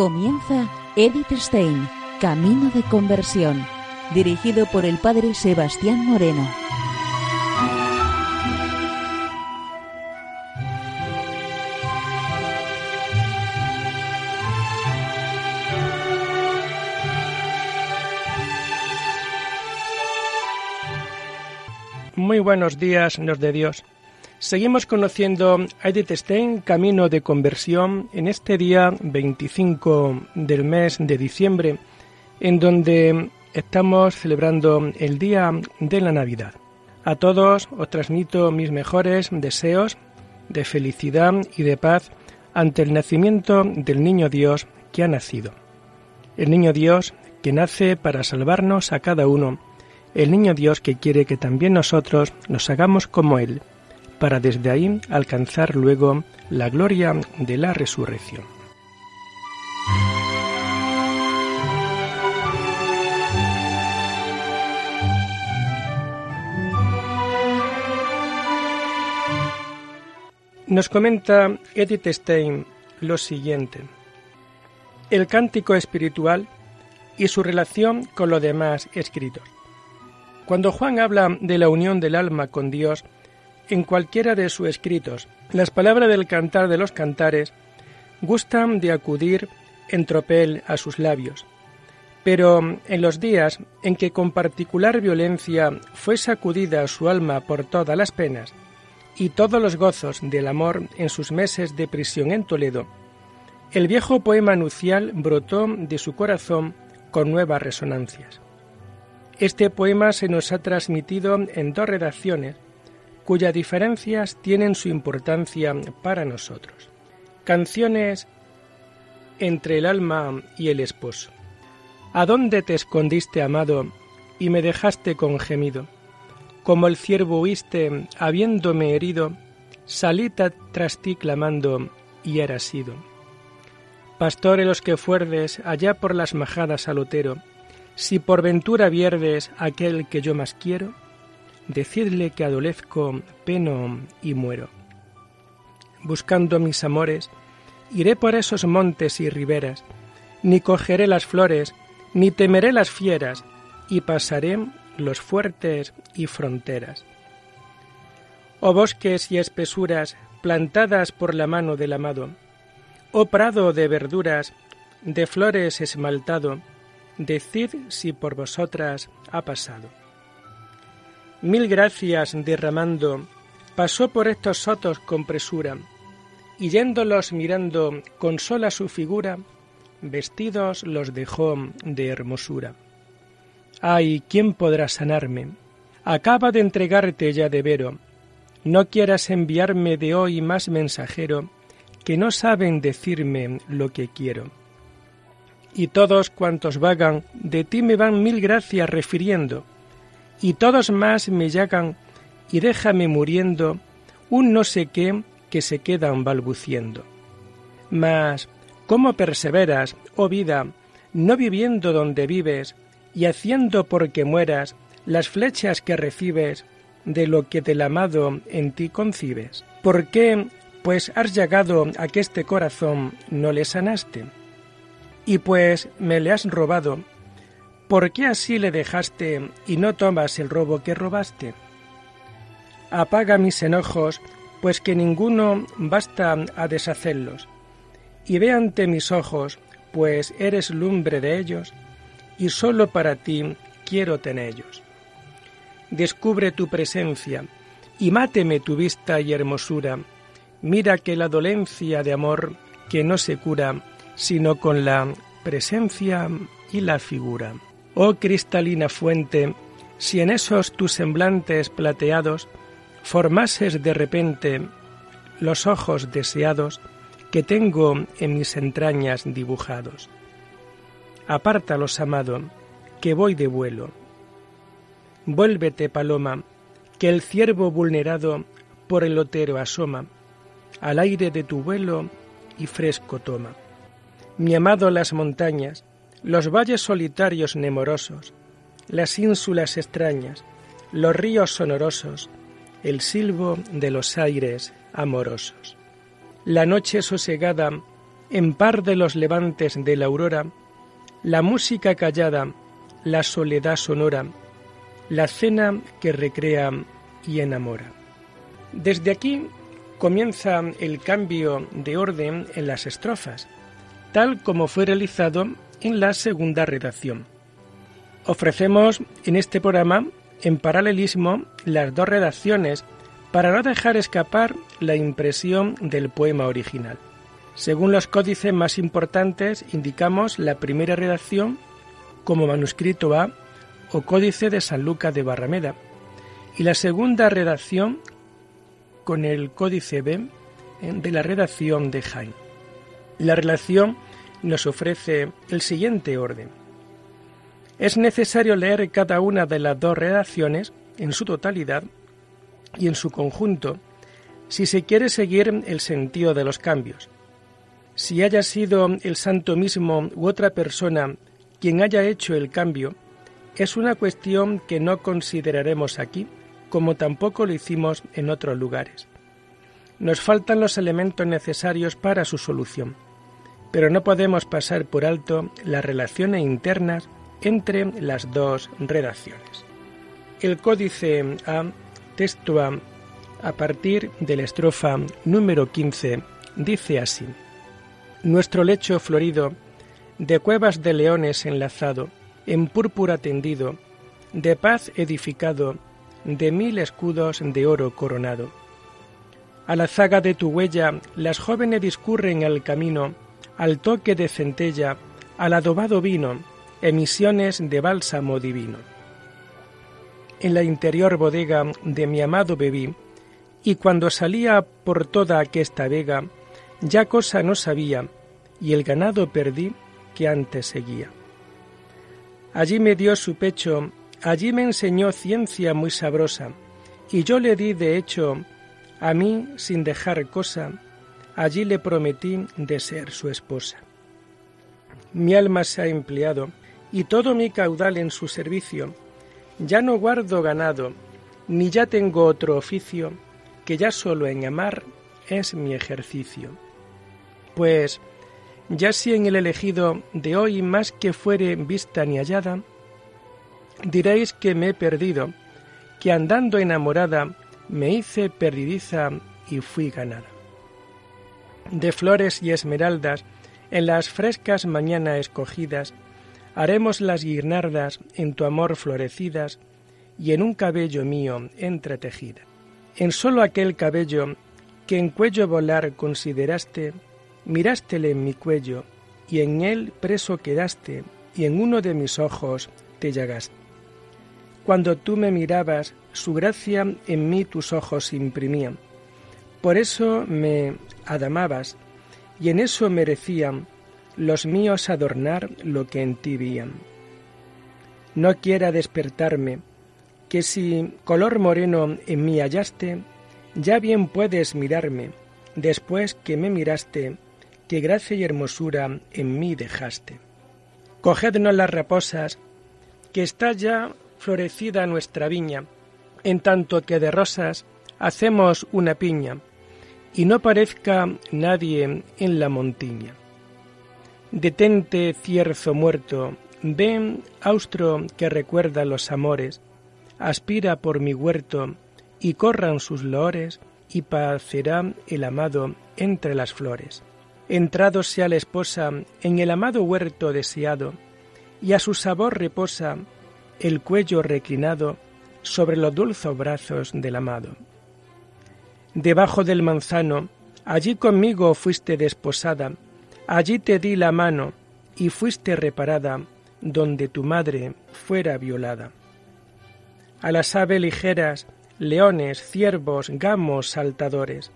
Comienza Edith Stein, Camino de Conversión, dirigido por el Padre Sebastián Moreno. Muy buenos días, nos de Dios. Seguimos conociendo a Edith Stein, Camino de Conversión, en este día 25 del mes de diciembre, en donde estamos celebrando el día de la Navidad. A todos os transmito mis mejores deseos de felicidad y de paz ante el nacimiento del Niño Dios que ha nacido. El Niño Dios que nace para salvarnos a cada uno el niño Dios que quiere que también nosotros nos hagamos como Él, para desde ahí alcanzar luego la gloria de la resurrección. Nos comenta Edith Stein lo siguiente. El cántico espiritual y su relación con los demás escritos. Cuando Juan habla de la unión del alma con Dios, en cualquiera de sus escritos, las palabras del cantar de los cantares gustan de acudir en tropel a sus labios. Pero en los días en que con particular violencia fue sacudida su alma por todas las penas y todos los gozos del amor en sus meses de prisión en Toledo, el viejo poema nucial brotó de su corazón con nuevas resonancias. Este poema se nos ha transmitido en dos redacciones, cuyas diferencias tienen su importancia para nosotros. Canciones entre el alma y el esposo. ¿A dónde te escondiste, amado, y me dejaste con gemido? Como el ciervo huiste, habiéndome herido, salí tras ti clamando, y eras sido. Pastore los que fuerdes allá por las majadas al otero, si por ventura vierdes aquel que yo más quiero, decidle que adolezco, peno y muero. Buscando mis amores, iré por esos montes y riberas, ni cogeré las flores, ni temeré las fieras, y pasaré los fuertes y fronteras. Oh bosques y espesuras plantadas por la mano del amado, oh prado de verduras, de flores esmaltado, decid si por vosotras ha pasado. Mil gracias derramando, pasó por estos sotos con presura, y yéndolos mirando con sola su figura, vestidos los dejó de hermosura. Ay, ¿quién podrá sanarme? Acaba de entregarte ya de vero. No quieras enviarme de hoy más mensajero, que no saben decirme lo que quiero y todos cuantos vagan de ti me van mil gracias refiriendo, y todos más me llagan y déjame muriendo un no sé qué que se quedan balbuciendo. Mas, ¿cómo perseveras, oh vida, no viviendo donde vives, y haciendo porque mueras las flechas que recibes de lo que del amado en ti concibes? ¿Por qué, pues has llegado a que este corazón no le sanaste? y pues me le has robado, ¿por qué así le dejaste y no tomas el robo que robaste? Apaga mis enojos, pues que ninguno basta a deshacerlos, y ve ante mis ojos, pues eres lumbre de ellos, y sólo para ti quiero tenerlos. Descubre tu presencia, y máteme tu vista y hermosura, mira que la dolencia de amor que no se cura, sino con la presencia y la figura. Oh cristalina fuente, si en esos tus semblantes plateados formases de repente los ojos deseados que tengo en mis entrañas dibujados. Apártalos, amado, que voy de vuelo. Vuélvete, paloma, que el ciervo vulnerado por el otero asoma, al aire de tu vuelo y fresco toma mi amado las montañas, los valles solitarios nemorosos, las ínsulas extrañas, los ríos sonorosos, el silbo de los aires amorosos. La noche sosegada en par de los levantes de la aurora, la música callada, la soledad sonora, la cena que recrea y enamora. Desde aquí comienza el cambio de orden en las estrofas, tal como fue realizado en la segunda redacción. Ofrecemos en este programa en paralelismo las dos redacciones para no dejar escapar la impresión del poema original. Según los códices más importantes, indicamos la primera redacción como manuscrito A o códice de San Lucas de Barrameda y la segunda redacción con el códice B de la redacción de Jaime. La relación nos ofrece el siguiente orden. Es necesario leer cada una de las dos redacciones en su totalidad y en su conjunto si se quiere seguir el sentido de los cambios. Si haya sido el santo mismo u otra persona quien haya hecho el cambio, es una cuestión que no consideraremos aquí, como tampoco lo hicimos en otros lugares. Nos faltan los elementos necesarios para su solución, pero no podemos pasar por alto las relaciones internas entre las dos redacciones. El códice A, texto A, partir de la estrofa número 15, dice así. Nuestro lecho florido, de cuevas de leones enlazado, en púrpura tendido, de paz edificado, de mil escudos de oro coronado. A la zaga de tu huella las jóvenes discurren el camino, al toque de centella, al adobado vino, emisiones de bálsamo divino. En la interior bodega de mi amado bebí, y cuando salía por toda aquesta vega, ya cosa no sabía, y el ganado perdí que antes seguía. Allí me dio su pecho, allí me enseñó ciencia muy sabrosa, y yo le di de hecho, a mí sin dejar cosa, allí le prometí de ser su esposa. Mi alma se ha empleado, y todo mi caudal en su servicio, ya no guardo ganado, ni ya tengo otro oficio, que ya solo en amar es mi ejercicio. Pues ya si en el elegido de hoy más que fuere vista ni hallada, diréis que me he perdido, que andando enamorada me hice perdidiza y fui ganada. De flores y esmeraldas, en las frescas mañanas escogidas, haremos las guirnaldas en tu amor florecidas y en un cabello mío entretejida. En solo aquel cabello que en cuello volar consideraste, mirástele en mi cuello, y en él preso quedaste, y en uno de mis ojos te llagaste. Cuando tú me mirabas, su gracia en mí tus ojos imprimían. Por eso me adamabas, y en eso merecían los míos adornar lo que en ti vían. No quiera despertarme, que si color moreno en mí hallaste, ya bien puedes mirarme, después que me miraste, que gracia y hermosura en mí dejaste. Cogednos las raposas, que está ya florecida nuestra viña, en tanto que de rosas hacemos una piña, y no parezca nadie en la montiña. Detente, cierzo muerto, ven, austro que recuerda los amores, aspira por mi huerto, y corran sus loores, y pacerá el amado entre las flores entrado sea la esposa en el amado huerto deseado, y a su sabor reposa el cuello reclinado sobre los dulces brazos del amado. Debajo del manzano, allí conmigo fuiste desposada, allí te di la mano y fuiste reparada donde tu madre fuera violada. A las aves ligeras, leones, ciervos, gamos saltadores,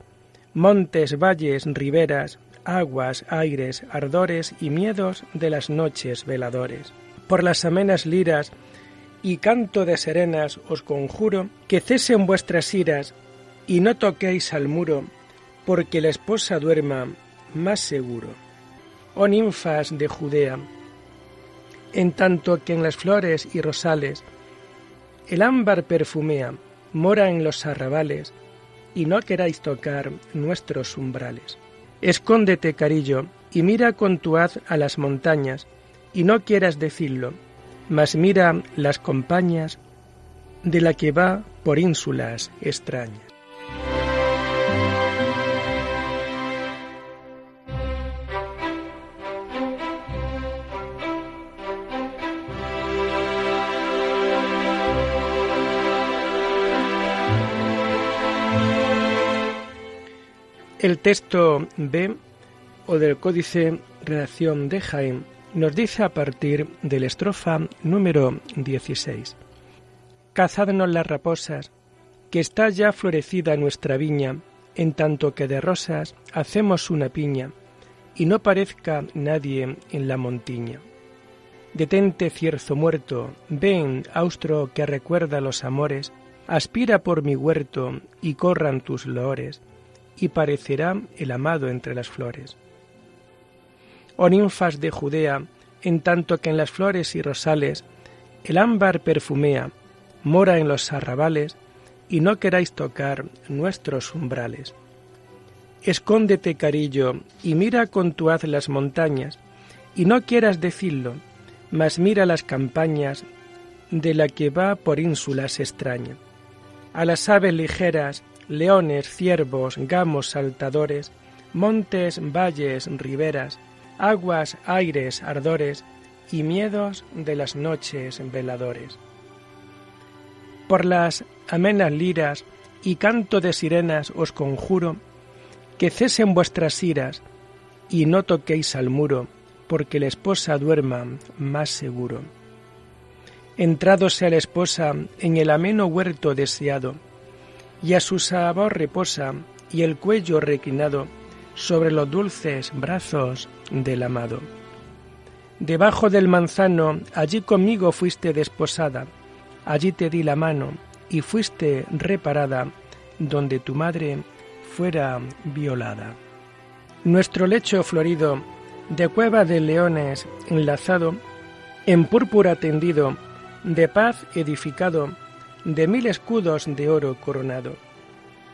montes, valles, riberas, aguas, aires, ardores y miedos de las noches veladores. Por las amenas liras y canto de serenas os conjuro que cesen vuestras iras y no toquéis al muro, porque la esposa duerma más seguro. Oh ninfas de Judea, en tanto que en las flores y rosales el ámbar perfumea, mora en los arrabales, y no queráis tocar nuestros umbrales. Escóndete, carillo, y mira con tu haz a las montañas, y no quieras decirlo, mas mira las compañías de la que va por ínsulas extrañas. El texto B o del Códice Redacción de Jaén nos dice a partir de la estrofa número 16. Cazadnos las raposas, que está ya florecida nuestra viña, en tanto que de rosas hacemos una piña, y no parezca nadie en la montiña. Detente, cierzo muerto, ven, austro que recuerda los amores, aspira por mi huerto y corran tus loores, y parecerá el amado entre las flores. Oh ninfas de Judea, en tanto que en las flores y rosales el ámbar perfumea, mora en los arrabales, y no queráis tocar nuestros umbrales. Escóndete, carillo, y mira con tu haz las montañas, y no quieras decirlo, mas mira las campañas de la que va por ínsulas extraña. A las aves ligeras, leones, ciervos, gamos saltadores, montes, valles, riberas, aguas, aires, ardores y miedos de las noches veladores. Por las amenas liras y canto de sirenas os conjuro que cesen vuestras iras y no toquéis al muro, porque la esposa duerma más seguro. Entrado sea la esposa en el ameno huerto deseado, y a su sabor reposa y el cuello reclinado sobre los dulces brazos del amado. Debajo del manzano, allí conmigo fuiste desposada, allí te di la mano y fuiste reparada donde tu madre fuera violada. Nuestro lecho florido, de cueva de leones enlazado, en púrpura tendido, de paz edificado, de mil escudos de oro coronado.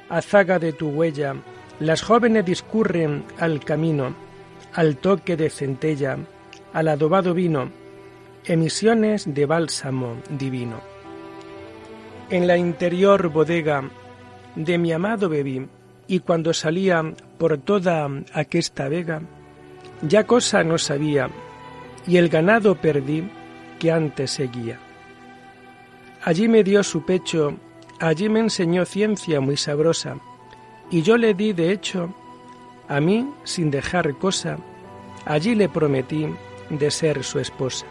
Azaga de tu huella, las jóvenes discurren al camino, al toque de centella, al adobado vino, emisiones de bálsamo divino. En la interior bodega de mi amado bebí, y cuando salía por toda aquesta vega, ya cosa no sabía, y el ganado perdí que antes seguía. Allí me dio su pecho, allí me enseñó ciencia muy sabrosa, y yo le di de hecho, a mí sin dejar cosa, allí le prometí de ser su esposa.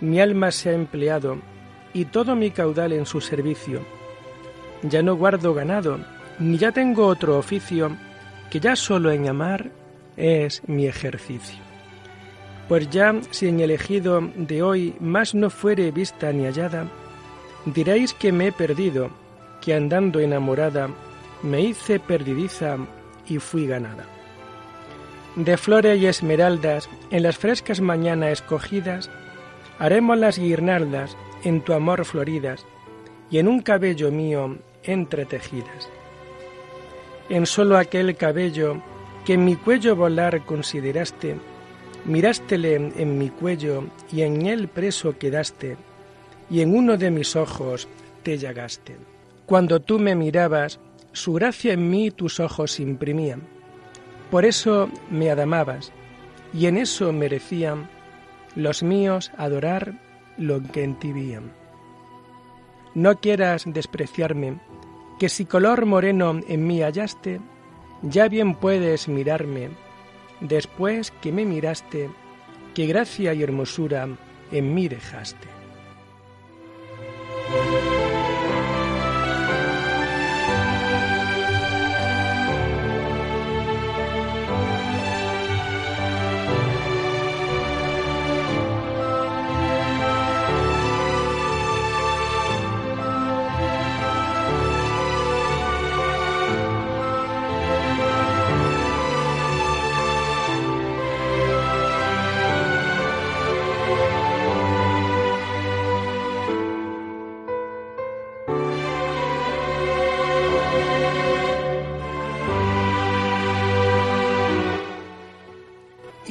Mi alma se ha empleado y todo mi caudal en su servicio. Ya no guardo ganado, ni ya tengo otro oficio, que ya solo en amar es mi ejercicio. Pues ya si en el elegido de hoy más no fuere vista ni hallada, diréis que me he perdido, que andando enamorada me hice perdidiza y fui ganada. De flores y esmeraldas, en las frescas mañanas escogidas, haremos las guirnaldas en tu amor floridas y en un cabello mío entretejidas. En solo aquel cabello que en mi cuello volar consideraste, Mirástele en mi cuello y en él preso quedaste, y en uno de mis ojos te llagaste. Cuando tú me mirabas, su gracia en mí tus ojos imprimían. Por eso me adamabas, y en eso merecían los míos adorar lo que en ti vían. No quieras despreciarme, que si color moreno en mí hallaste, ya bien puedes mirarme después que me miraste, qué gracia y hermosura en mí dejaste.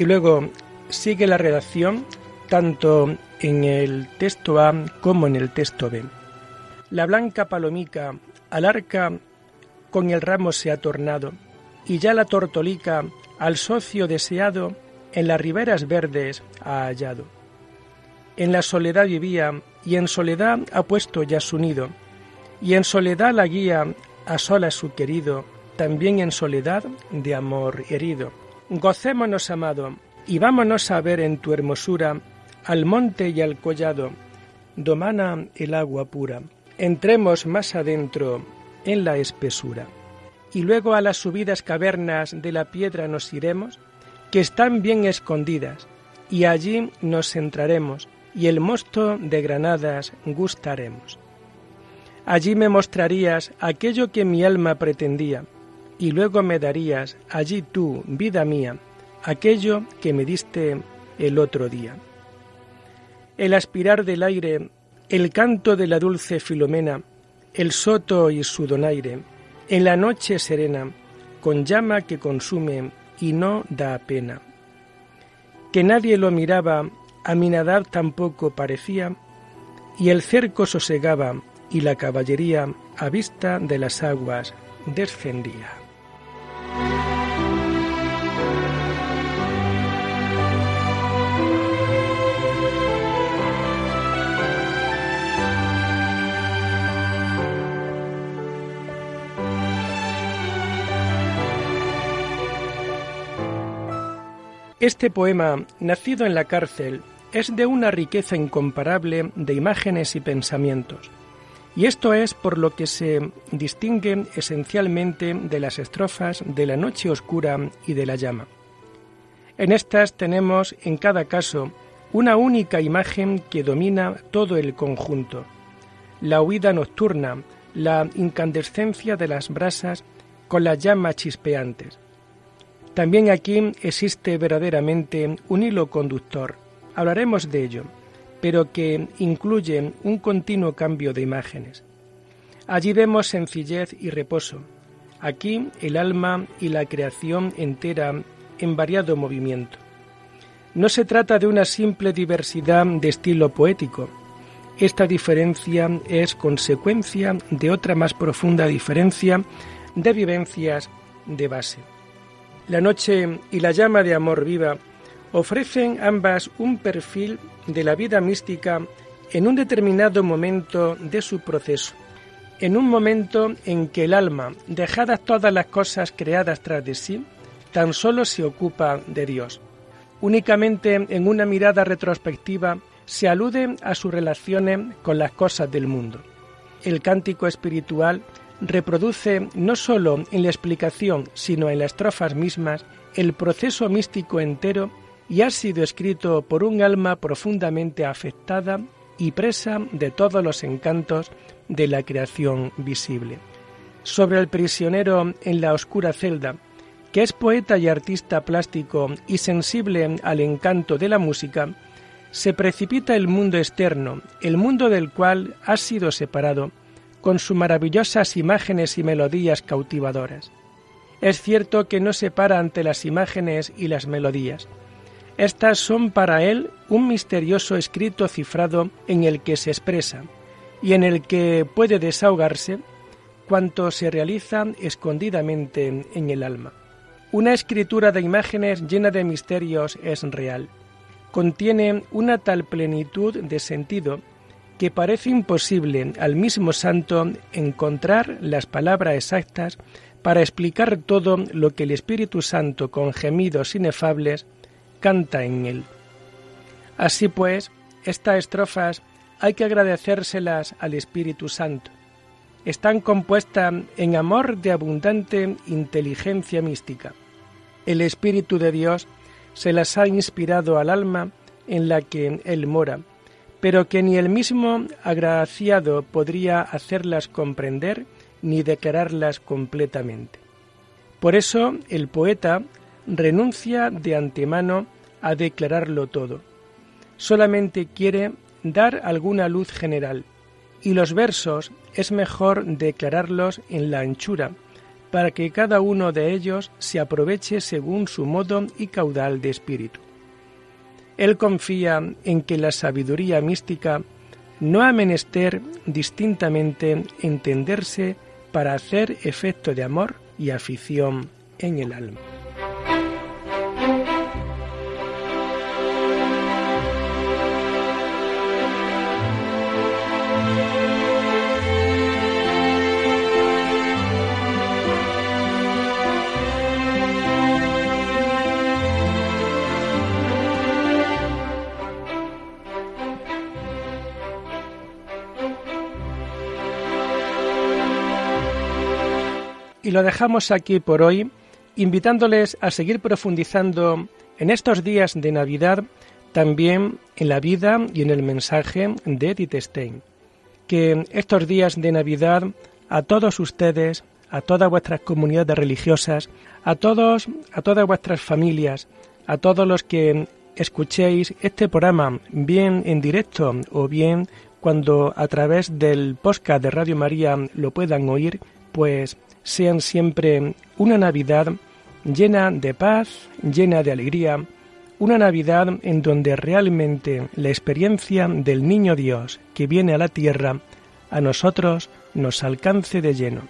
Luego sigue la redacción tanto en el texto A como en el texto B. La blanca palomica al arca con el ramo se ha tornado, y ya la tortolica al socio deseado en las riberas verdes ha hallado. En la soledad vivía, y en soledad ha puesto ya su nido, y en soledad la guía a sola su querido, también en soledad de amor herido. Gocémonos, amado, y vámonos a ver en tu hermosura al monte y al collado, domana el agua pura. Entremos más adentro en la espesura. Y luego a las subidas cavernas de la piedra nos iremos, que están bien escondidas, y allí nos centraremos, y el mosto de granadas gustaremos. Allí me mostrarías aquello que mi alma pretendía, y luego me darías allí tú, vida mía, aquello que me diste el otro día. El aspirar del aire, el canto de la dulce Filomena, el soto y su donaire, en la noche serena, con llama que consume y no da pena. Que nadie lo miraba, a mi nadar tampoco parecía, y el cerco sosegaba, y la caballería a vista de las aguas descendía. Este poema, nacido en la cárcel, es de una riqueza incomparable de imágenes y pensamientos. Y esto es por lo que se distingue esencialmente de las estrofas de la noche oscura y de la llama. En estas tenemos en cada caso una única imagen que domina todo el conjunto, la huida nocturna, la incandescencia de las brasas con las llamas chispeantes, también aquí existe verdaderamente un hilo conductor, hablaremos de ello, pero que incluye un continuo cambio de imágenes. Allí vemos sencillez y reposo, aquí el alma y la creación entera en variado movimiento. No se trata de una simple diversidad de estilo poético, esta diferencia es consecuencia de otra más profunda diferencia de vivencias de base. La noche y la llama de amor viva ofrecen ambas un perfil de la vida mística en un determinado momento de su proceso, en un momento en que el alma, dejadas todas las cosas creadas tras de sí, tan solo se ocupa de Dios. Únicamente en una mirada retrospectiva se alude a sus relaciones con las cosas del mundo. El cántico espiritual reproduce no sólo en la explicación, sino en las estrofas mismas, el proceso místico entero y ha sido escrito por un alma profundamente afectada y presa de todos los encantos de la creación visible. Sobre el prisionero en la oscura celda, que es poeta y artista plástico y sensible al encanto de la música, se precipita el mundo externo, el mundo del cual ha sido separado, con sus maravillosas imágenes y melodías cautivadoras. Es cierto que no se para ante las imágenes y las melodías. Estas son para él un misterioso escrito cifrado en el que se expresa y en el que puede desahogarse cuanto se realiza escondidamente en el alma. Una escritura de imágenes llena de misterios es real. Contiene una tal plenitud de sentido que parece imposible al mismo santo encontrar las palabras exactas para explicar todo lo que el Espíritu Santo con gemidos inefables canta en él. Así pues, estas estrofas hay que agradecérselas al Espíritu Santo. Están compuestas en amor de abundante inteligencia mística. El Espíritu de Dios se las ha inspirado al alma en la que Él mora, pero que ni el mismo agraciado podría hacerlas comprender ni declararlas completamente. Por eso el poeta renuncia de antemano a declararlo todo. Solamente quiere dar alguna luz general, y los versos es mejor declararlos en la anchura, para que cada uno de ellos se aproveche según su modo y caudal de espíritu. Él confía en que la sabiduría mística no ha menester distintamente entenderse para hacer efecto de amor y afición en el alma. Lo dejamos aquí por hoy, invitándoles a seguir profundizando en estos días de Navidad, también en la vida y en el mensaje de Edith Stein. Que estos días de Navidad a todos ustedes, a todas vuestras comunidades religiosas, a todos, a todas vuestras familias, a todos los que escuchéis este programa, bien en directo o bien cuando a través del podcast de Radio María lo puedan oír, pues sean siempre una Navidad llena de paz, llena de alegría, una Navidad en donde realmente la experiencia del Niño Dios que viene a la tierra a nosotros nos alcance de lleno.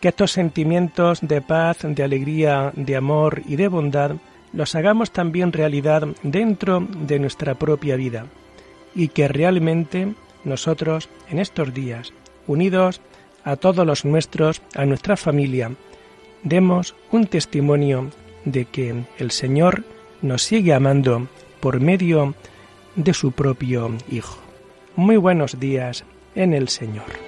Que estos sentimientos de paz, de alegría, de amor y de bondad los hagamos también realidad dentro de nuestra propia vida y que realmente nosotros en estos días, unidos a todos los nuestros, a nuestra familia, demos un testimonio de que el Señor nos sigue amando por medio de su propio Hijo. Muy buenos días en el Señor.